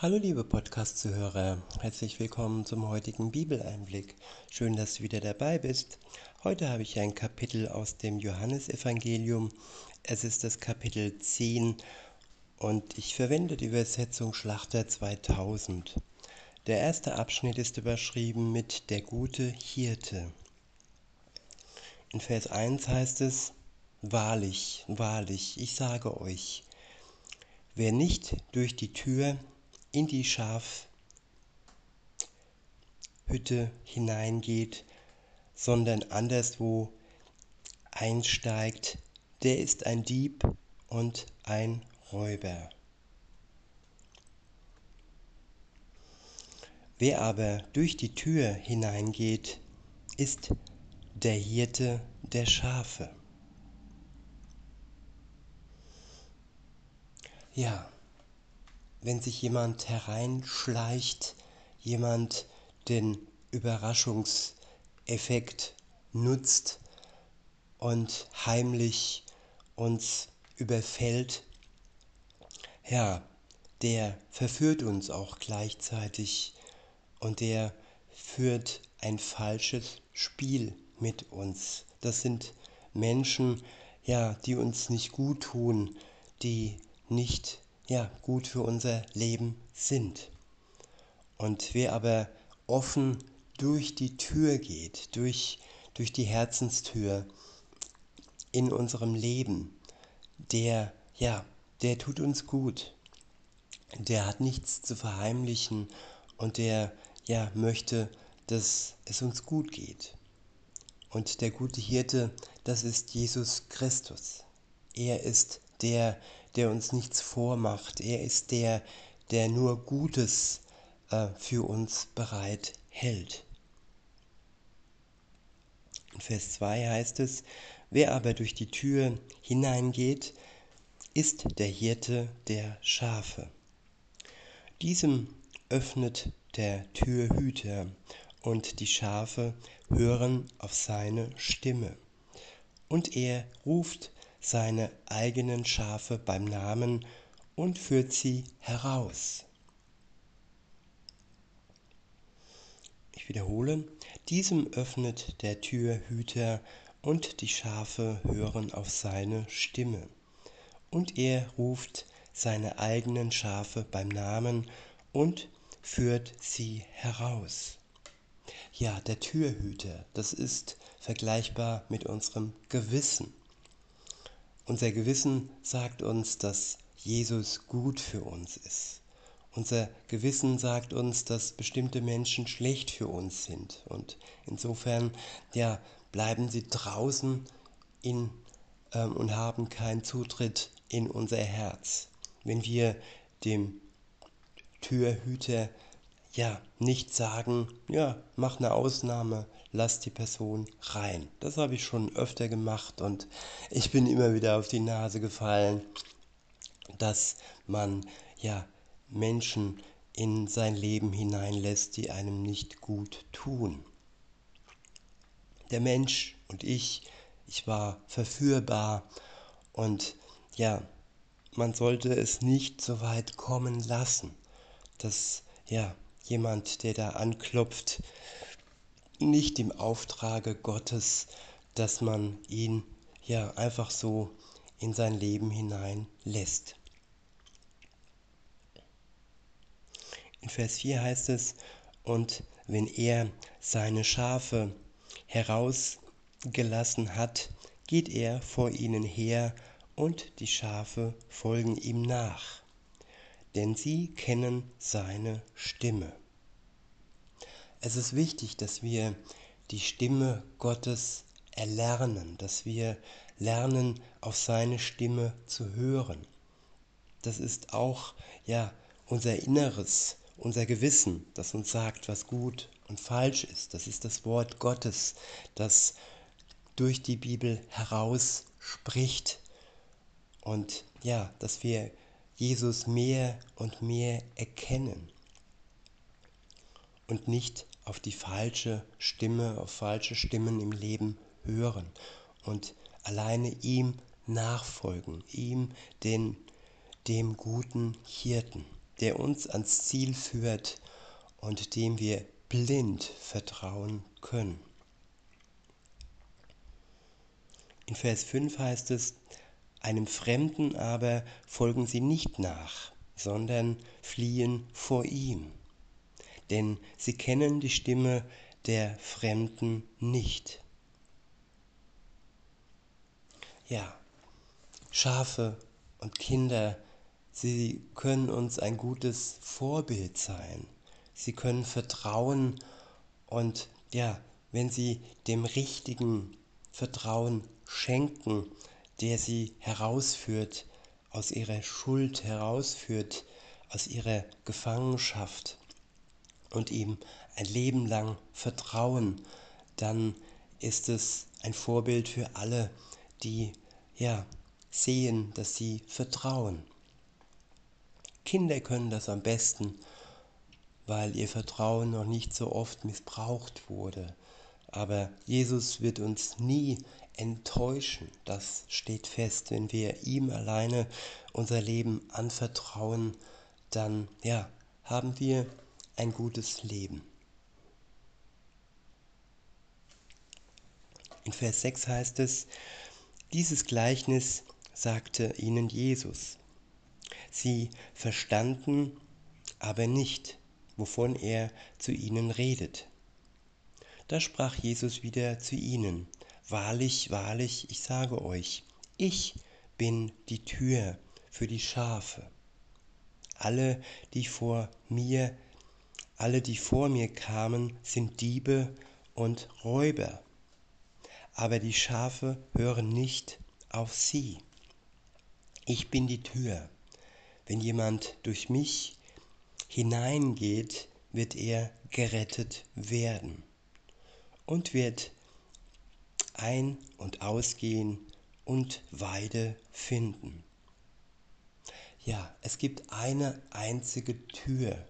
Hallo liebe Podcast-Zuhörer, herzlich willkommen zum heutigen Bibeleinblick. Schön, dass du wieder dabei bist. Heute habe ich ein Kapitel aus dem Johannesevangelium. Es ist das Kapitel 10 und ich verwende die Übersetzung Schlachter 2000. Der erste Abschnitt ist überschrieben mit der gute Hirte. In Vers 1 heißt es, Wahrlich, wahrlich, ich sage euch, wer nicht durch die Tür in die Schafhütte hineingeht, sondern anderswo einsteigt, der ist ein Dieb und ein Räuber. Wer aber durch die Tür hineingeht, ist der Hirte der Schafe. Ja, wenn sich jemand hereinschleicht, jemand den Überraschungseffekt nutzt und heimlich uns überfällt, ja, der verführt uns auch gleichzeitig und der führt ein falsches Spiel mit uns. Das sind Menschen, ja, die uns nicht gut tun, die nicht ja, gut für unser Leben sind. Und wer aber offen durch die Tür geht, durch, durch die Herzenstür in unserem Leben, der, ja, der tut uns gut. Der hat nichts zu verheimlichen und der, ja, möchte, dass es uns gut geht. Und der gute Hirte, das ist Jesus Christus. Er ist der, der uns nichts vormacht. Er ist der, der nur Gutes äh, für uns bereit hält. In Vers 2 heißt es, wer aber durch die Tür hineingeht, ist der Hirte der Schafe. Diesem öffnet der Türhüter und die Schafe hören auf seine Stimme. Und er ruft seine eigenen Schafe beim Namen und führt sie heraus. Ich wiederhole, diesem öffnet der Türhüter und die Schafe hören auf seine Stimme. Und er ruft seine eigenen Schafe beim Namen und führt sie heraus. Ja, der Türhüter, das ist vergleichbar mit unserem Gewissen. Unser Gewissen sagt uns, dass Jesus gut für uns ist. Unser Gewissen sagt uns, dass bestimmte Menschen schlecht für uns sind. Und insofern, ja, bleiben sie draußen in, ähm, und haben keinen Zutritt in unser Herz. Wenn wir dem Türhüter ja nicht sagen, ja, mach eine Ausnahme, lass die Person rein. Das habe ich schon öfter gemacht und ich bin immer wieder auf die Nase gefallen, dass man ja Menschen in sein Leben hineinlässt, die einem nicht gut tun. Der Mensch und ich, ich war verführbar und ja, man sollte es nicht so weit kommen lassen, dass ja jemand, der da anklopft, nicht im Auftrage Gottes, dass man ihn ja einfach so in sein Leben hinein lässt. In Vers 4 heißt es, und wenn er seine Schafe herausgelassen hat, geht er vor ihnen her, und die Schafe folgen ihm nach, denn sie kennen seine Stimme. Es ist wichtig, dass wir die Stimme Gottes erlernen, dass wir lernen, auf seine Stimme zu hören. Das ist auch ja unser Inneres, unser Gewissen, das uns sagt, was gut und falsch ist. Das ist das Wort Gottes, das durch die Bibel heraus spricht. Und ja, dass wir Jesus mehr und mehr erkennen und nicht auf die falsche Stimme, auf falsche Stimmen im Leben hören und alleine ihm nachfolgen, ihm, den, dem guten Hirten. der uns ans Ziel führt und dem wir blind vertrauen können. In Vers 5 heißt es, einem Fremden aber folgen sie nicht nach, sondern fliehen vor ihm, denn sie kennen die Stimme der Fremden nicht. Ja, Schafe und Kinder, sie können uns ein gutes Vorbild sein. Sie können vertrauen und ja, wenn sie dem richtigen Vertrauen schenken, der sie herausführt, aus ihrer Schuld herausführt, aus ihrer Gefangenschaft und ihm ein Leben lang vertrauen, dann ist es ein Vorbild für alle, die ja sehen, dass sie vertrauen. Kinder können das am besten, weil ihr Vertrauen noch nicht so oft missbraucht wurde. Aber Jesus wird uns nie enttäuschen. Das steht fest. Wenn wir ihm alleine unser Leben anvertrauen, dann ja, haben wir ein gutes Leben. In Vers 6 heißt es, dieses Gleichnis sagte ihnen Jesus. Sie verstanden aber nicht, wovon er zu ihnen redet. Da sprach Jesus wieder zu ihnen, Wahrlich, wahrlich, ich sage euch, ich bin die Tür für die Schafe. Alle, die vor mir, alle, die vor mir kamen, sind Diebe und Räuber. Aber die Schafe hören nicht auf sie. Ich bin die Tür. Wenn jemand durch mich hineingeht, wird er gerettet werden und wird ein- und ausgehen und Weide finden. Ja, es gibt eine einzige Tür.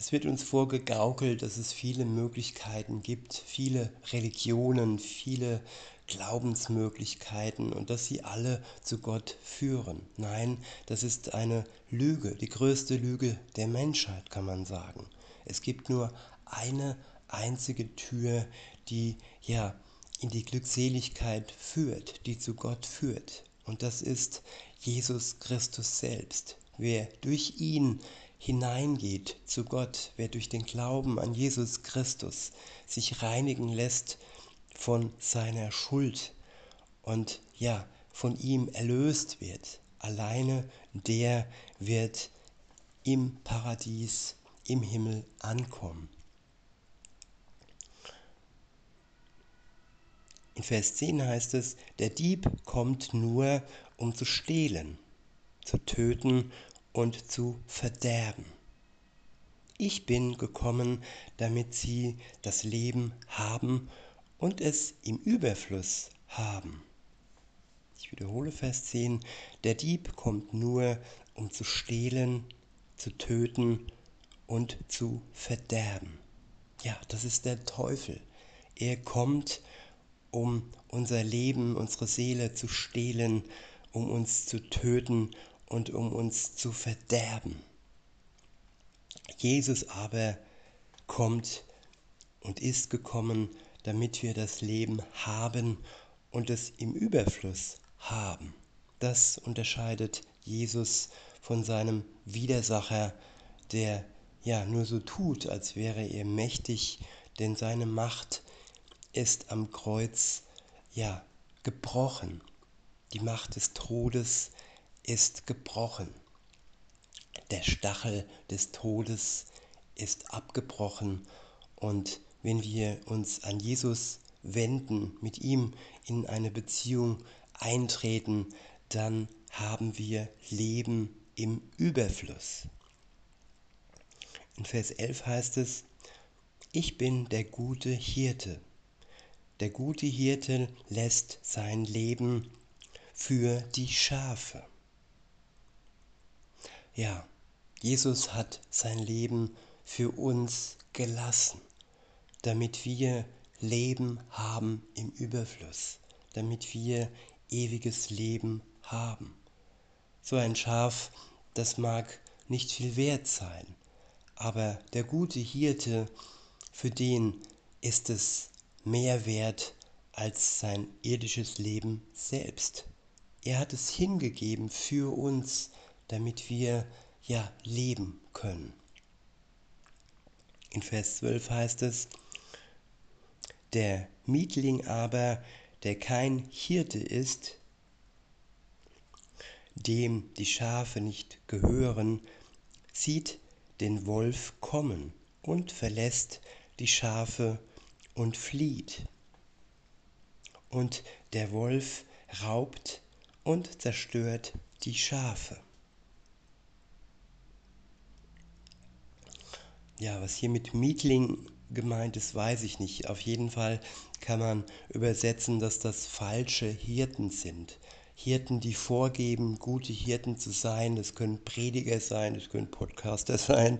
Es wird uns vorgegaukelt, dass es viele Möglichkeiten gibt, viele Religionen, viele Glaubensmöglichkeiten und dass sie alle zu Gott führen. Nein, das ist eine Lüge, die größte Lüge der Menschheit, kann man sagen. Es gibt nur eine einzige Tür, die ja in die Glückseligkeit führt, die zu Gott führt. Und das ist Jesus Christus selbst. Wer durch ihn hineingeht zu Gott, wer durch den Glauben an Jesus Christus sich reinigen lässt von seiner Schuld und ja, von ihm erlöst wird, alleine der wird im Paradies, im Himmel ankommen. In Vers 10 heißt es, der Dieb kommt nur, um zu stehlen, zu töten und zu verderben. Ich bin gekommen, damit sie das Leben haben und es im Überfluss haben. Ich wiederhole Vers 10, der Dieb kommt nur, um zu stehlen, zu töten und zu verderben. Ja, das ist der Teufel. Er kommt, um unser Leben, unsere Seele zu stehlen, um uns zu töten und um uns zu verderben. Jesus aber kommt und ist gekommen, damit wir das Leben haben und es im Überfluss haben. Das unterscheidet Jesus von seinem Widersacher, der ja nur so tut, als wäre er mächtig, denn seine Macht ist am Kreuz ja gebrochen. Die Macht des Todes ist gebrochen. Der Stachel des Todes ist abgebrochen und wenn wir uns an Jesus wenden, mit ihm in eine Beziehung eintreten, dann haben wir Leben im Überfluss. In Vers 11 heißt es, ich bin der gute Hirte. Der gute Hirte lässt sein Leben für die Schafe. Ja, Jesus hat sein Leben für uns gelassen, damit wir Leben haben im Überfluss, damit wir ewiges Leben haben. So ein Schaf, das mag nicht viel wert sein. Aber der gute Hirte, für den ist es mehr wert als sein irdisches Leben selbst. Er hat es hingegeben für uns, damit wir ja leben können. In Vers 12 heißt es, der Mietling aber, der kein Hirte ist, dem die Schafe nicht gehören, sieht den Wolf kommen und verlässt die Schafe und flieht. Und der Wolf raubt und zerstört die Schafe. Ja, was hier mit Mietling gemeint ist, weiß ich nicht. Auf jeden Fall kann man übersetzen, dass das falsche Hirten sind. Hirten, die vorgeben, gute Hirten zu sein. Das können Prediger sein, das können Podcaster sein,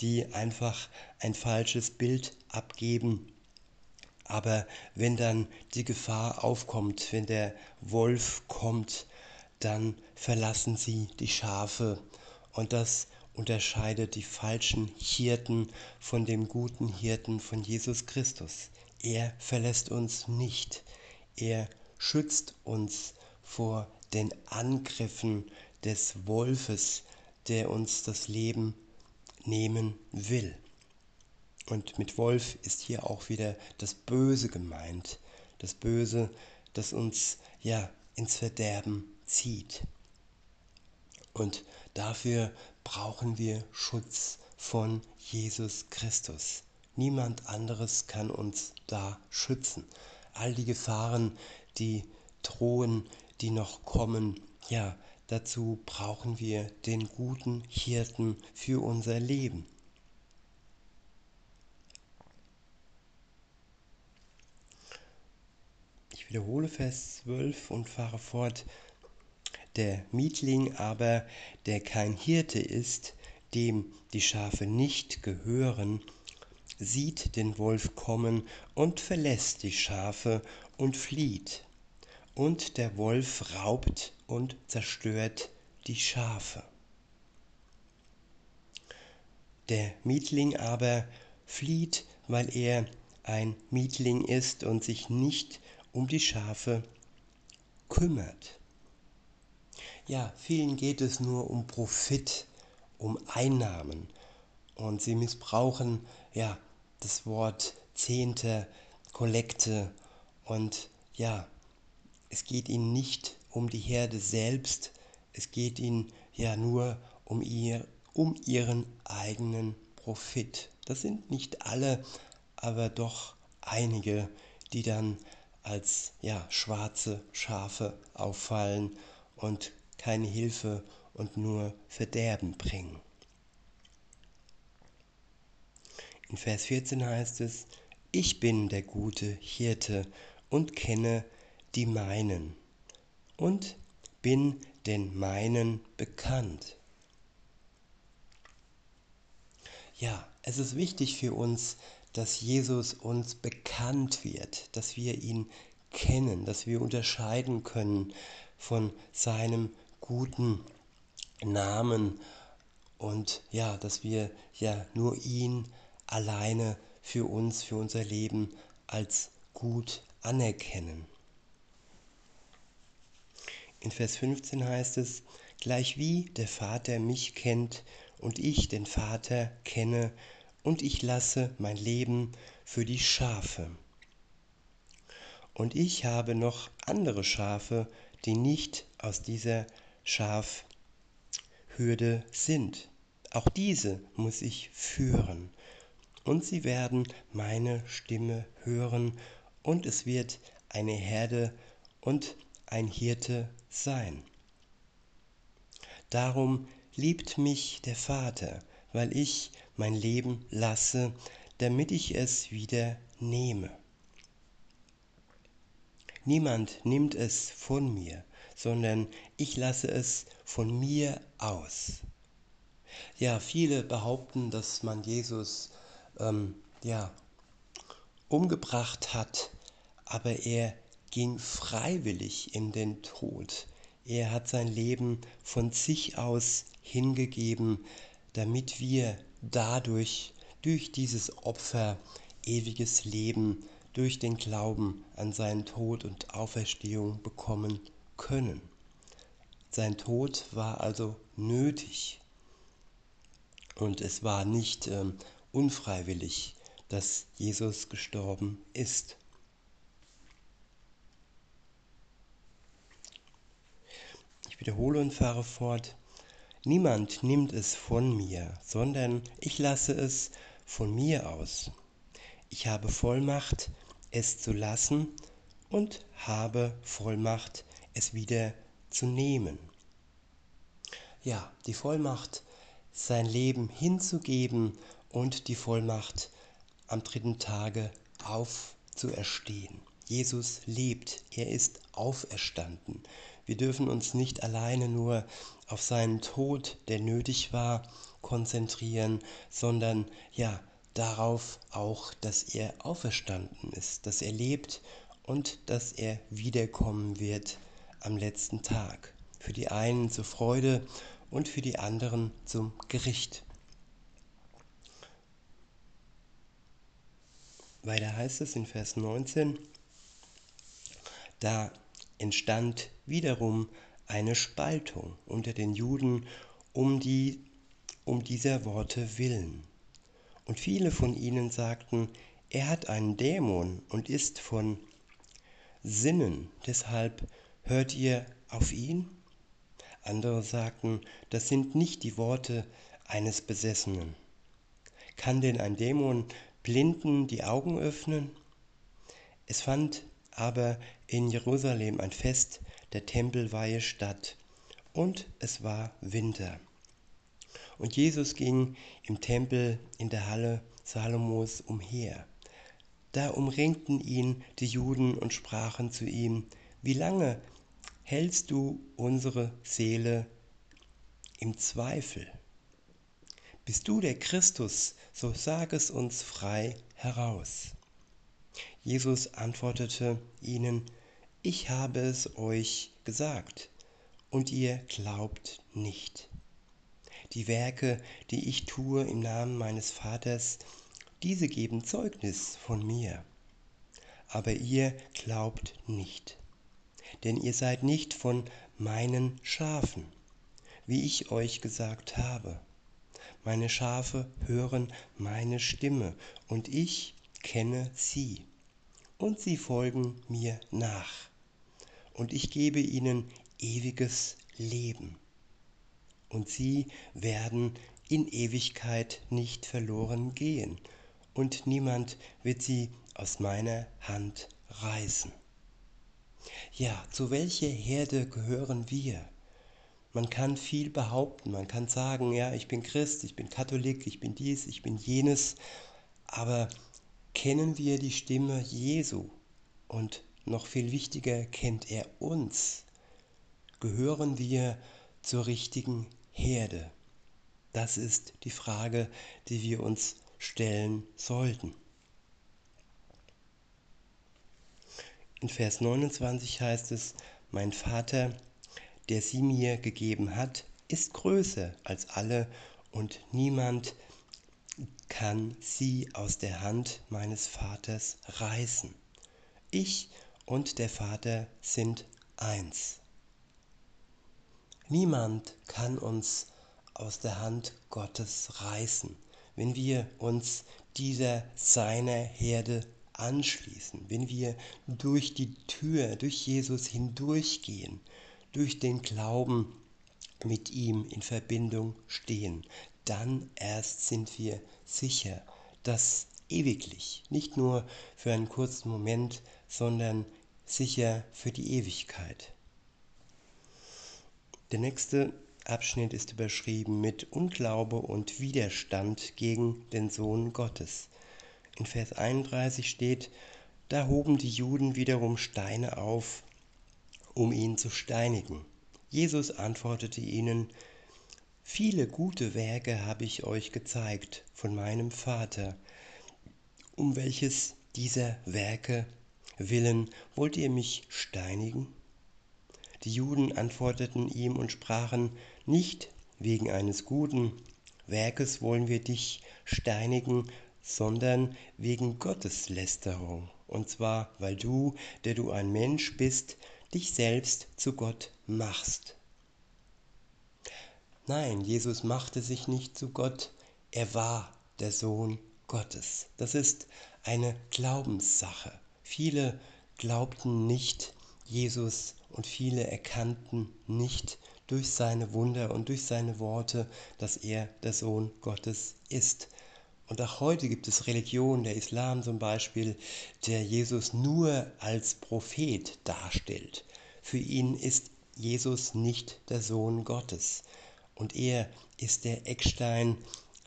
die einfach ein falsches Bild abgeben. Aber wenn dann die Gefahr aufkommt, wenn der Wolf kommt, dann verlassen sie die Schafe. Und das unterscheidet die falschen Hirten von dem guten Hirten von Jesus Christus. Er verlässt uns nicht. Er schützt uns vor den Angriffen des Wolfes, der uns das Leben nehmen will. Und mit Wolf ist hier auch wieder das Böse gemeint. Das Böse, das uns ja ins Verderben zieht. Und dafür brauchen wir Schutz von Jesus Christus. Niemand anderes kann uns da schützen. All die Gefahren, die drohen, die noch kommen, ja, dazu brauchen wir den guten Hirten für unser Leben. Ich wiederhole Vers 12 und fahre fort. Der Mietling aber, der kein Hirte ist, dem die Schafe nicht gehören, sieht den Wolf kommen und verlässt die Schafe und flieht. Und der Wolf raubt und zerstört die Schafe. Der Mietling aber flieht, weil er ein Mietling ist und sich nicht um die Schafe kümmert. Ja, vielen geht es nur um Profit, um Einnahmen. Und sie missbrauchen ja das Wort Zehnte, Kollekte. Und ja, es geht ihnen nicht um die Herde selbst, es geht ihnen ja nur um, ihr, um ihren eigenen Profit. Das sind nicht alle, aber doch einige, die dann als ja, schwarze Schafe auffallen und keine Hilfe und nur Verderben bringen. In Vers 14 heißt es, ich bin der gute Hirte und kenne die meinen und bin den meinen bekannt. Ja, es ist wichtig für uns, dass Jesus uns bekannt wird, dass wir ihn kennen, dass wir unterscheiden können von seinem guten Namen und ja, dass wir ja nur ihn alleine für uns, für unser Leben als gut anerkennen. In Vers 15 heißt es, gleich wie der Vater mich kennt und ich den Vater kenne und ich lasse mein Leben für die Schafe. Und ich habe noch andere Schafe, die nicht aus dieser Schafhürde sind. Auch diese muss ich führen. Und sie werden meine Stimme hören, und es wird eine Herde und ein Hirte sein. Darum liebt mich der Vater, weil ich mein Leben lasse, damit ich es wieder nehme. Niemand nimmt es von mir, sondern ich lasse es von mir aus. Ja, viele behaupten, dass man Jesus ähm, ja, umgebracht hat, aber er ging freiwillig in den Tod. Er hat sein Leben von sich aus hingegeben, damit wir dadurch, durch dieses Opfer, ewiges Leben durch den Glauben an seinen Tod und Auferstehung bekommen können. Sein Tod war also nötig und es war nicht ähm, unfreiwillig, dass Jesus gestorben ist. Ich wiederhole und fahre fort. Niemand nimmt es von mir, sondern ich lasse es von mir aus. Ich habe Vollmacht, es zu lassen und habe Vollmacht, es wieder zu nehmen. Ja, die Vollmacht, sein Leben hinzugeben und die Vollmacht, am dritten Tage aufzuerstehen. Jesus lebt, er ist auferstanden. Wir dürfen uns nicht alleine nur auf seinen Tod, der nötig war, konzentrieren, sondern ja, darauf auch, dass er auferstanden ist, dass er lebt und dass er wiederkommen wird am letzten Tag. Für die einen zur Freude und für die anderen zum Gericht. Weiter heißt es in Vers 19, da entstand wiederum eine Spaltung unter den Juden um, die, um dieser Worte willen. Und viele von ihnen sagten, er hat einen Dämon und ist von Sinnen, deshalb hört ihr auf ihn? Andere sagten, das sind nicht die Worte eines Besessenen. Kann denn ein Dämon Blinden die Augen öffnen? Es fand aber in Jerusalem ein Fest der Tempelweihe statt, und es war Winter. Und Jesus ging im Tempel in der Halle Salomos umher. Da umringten ihn die Juden und sprachen zu ihm, wie lange hältst du unsere Seele im Zweifel? Bist du der Christus, so sag es uns frei heraus. Jesus antwortete ihnen, ich habe es euch gesagt, und ihr glaubt nicht. Die Werke, die ich tue im Namen meines Vaters, diese geben Zeugnis von mir. Aber ihr glaubt nicht, denn ihr seid nicht von meinen Schafen, wie ich euch gesagt habe. Meine Schafe hören meine Stimme, und ich kenne sie, und sie folgen mir nach, und ich gebe ihnen ewiges Leben und sie werden in Ewigkeit nicht verloren gehen, und niemand wird sie aus meiner Hand reißen. Ja, zu welcher Herde gehören wir? Man kann viel behaupten, man kann sagen, ja, ich bin Christ, ich bin Katholik, ich bin dies, ich bin jenes, aber kennen wir die Stimme Jesu? Und noch viel wichtiger, kennt er uns? Gehören wir zur richtigen Herde? Das ist die Frage, die wir uns stellen sollten. In Vers 29 heißt es, mein Vater, der sie mir gegeben hat, ist größer als alle und niemand kann sie aus der Hand meines Vaters reißen. Ich und der Vater sind eins. Niemand kann uns aus der Hand Gottes reißen, wenn wir uns dieser seiner Herde anschließen, wenn wir durch die Tür, durch Jesus hindurchgehen, durch den Glauben mit ihm in Verbindung stehen, dann erst sind wir sicher, dass ewiglich, nicht nur für einen kurzen Moment, sondern sicher für die Ewigkeit. Der nächste Abschnitt ist überschrieben mit Unglaube und Widerstand gegen den Sohn Gottes. In Vers 31 steht, da hoben die Juden wiederum Steine auf, um ihn zu steinigen. Jesus antwortete ihnen, Viele gute Werke habe ich euch gezeigt von meinem Vater. Um welches dieser Werke willen wollt ihr mich steinigen? Die Juden antworteten ihm und sprachen, nicht wegen eines guten Werkes wollen wir dich steinigen, sondern wegen Gotteslästerung. Und zwar, weil du, der du ein Mensch bist, dich selbst zu Gott machst. Nein, Jesus machte sich nicht zu Gott, er war der Sohn Gottes. Das ist eine Glaubenssache. Viele glaubten nicht Jesus und viele erkannten nicht durch seine Wunder und durch seine Worte, dass er der Sohn Gottes ist. Und auch heute gibt es Religionen, der Islam zum Beispiel, der Jesus nur als Prophet darstellt. Für ihn ist Jesus nicht der Sohn Gottes. Und er ist der Eckstein,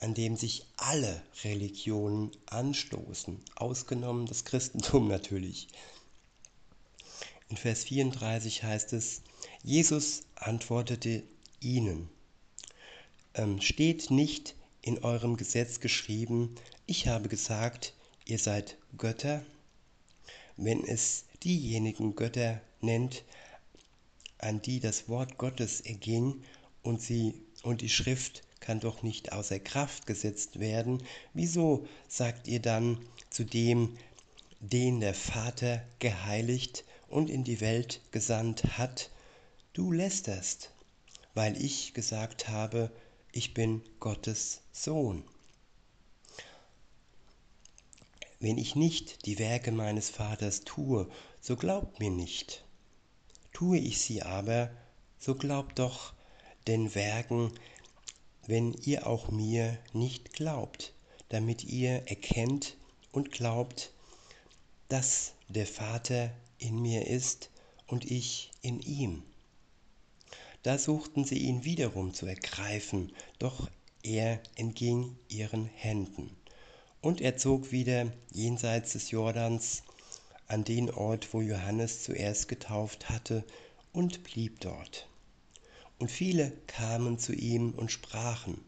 an dem sich alle Religionen anstoßen, ausgenommen das Christentum natürlich. In Vers 34 heißt es, Jesus antwortete ihnen, ähm, steht nicht in eurem Gesetz geschrieben, ich habe gesagt, ihr seid Götter? Wenn es diejenigen Götter nennt, an die das Wort Gottes erging und sie und die Schrift kann doch nicht außer Kraft gesetzt werden, wieso sagt ihr dann zu dem, den der Vater geheiligt und in die Welt gesandt hat, du lästerst, weil ich gesagt habe, ich bin Gottes Sohn. Wenn ich nicht die Werke meines Vaters tue, so glaubt mir nicht. Tue ich sie aber, so glaubt doch den Werken, wenn ihr auch mir nicht glaubt, damit ihr erkennt und glaubt, dass der Vater in mir ist und ich in ihm. Da suchten sie ihn wiederum zu ergreifen, doch er entging ihren Händen. Und er zog wieder jenseits des Jordans an den Ort, wo Johannes zuerst getauft hatte, und blieb dort. Und viele kamen zu ihm und sprachen,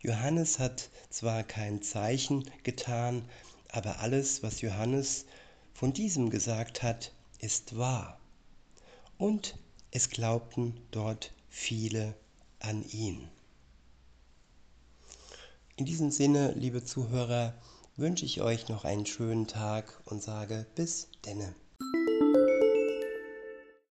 Johannes hat zwar kein Zeichen getan, aber alles, was Johannes von diesem gesagt hat, ist wahr. Und es glaubten dort viele an ihn. In diesem Sinne, liebe Zuhörer, wünsche ich euch noch einen schönen Tag und sage bis denne.